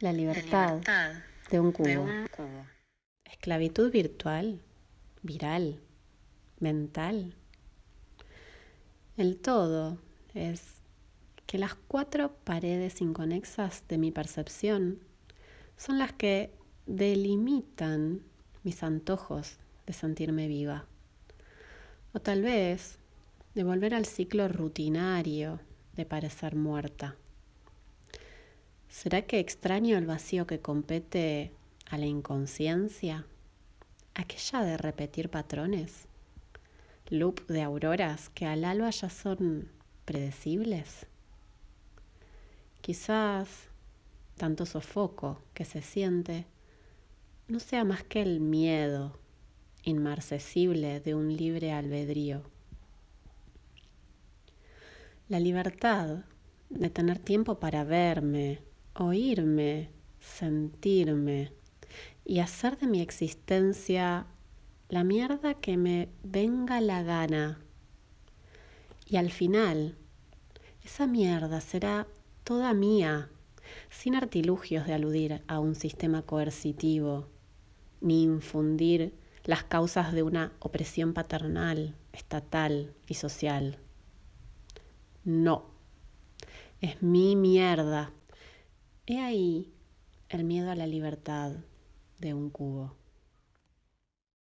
La libertad, de, un cubo. Esclavitud virtual, viral, mental. El todo es que las cuatro paredes inconexas de mi percepción son las que delimitan mis antojos de sentirme viva. O tal vez de volver al ciclo rutinario de parecer muerta. ¿Será que extraño el vacío que compete a la inconsciencia? ¿Aquella de repetir patrones? ¿Loop de auroras que al alba ya son predecibles? Quizás tanto sofoco que se siente no sea más que el miedo inmarcesible de un libre albedrío. La libertad de tener tiempo para verme, oírme, sentirme y hacer de mi existencia la mierda que me venga la gana. Y al final, esa mierda será toda mía, sin artilugios de aludir a un sistema coercitivo, ni infundir las causas de una opresión paternal, estatal y social. No, es mi mierda He ahí el miedo a la libertad de un cubo.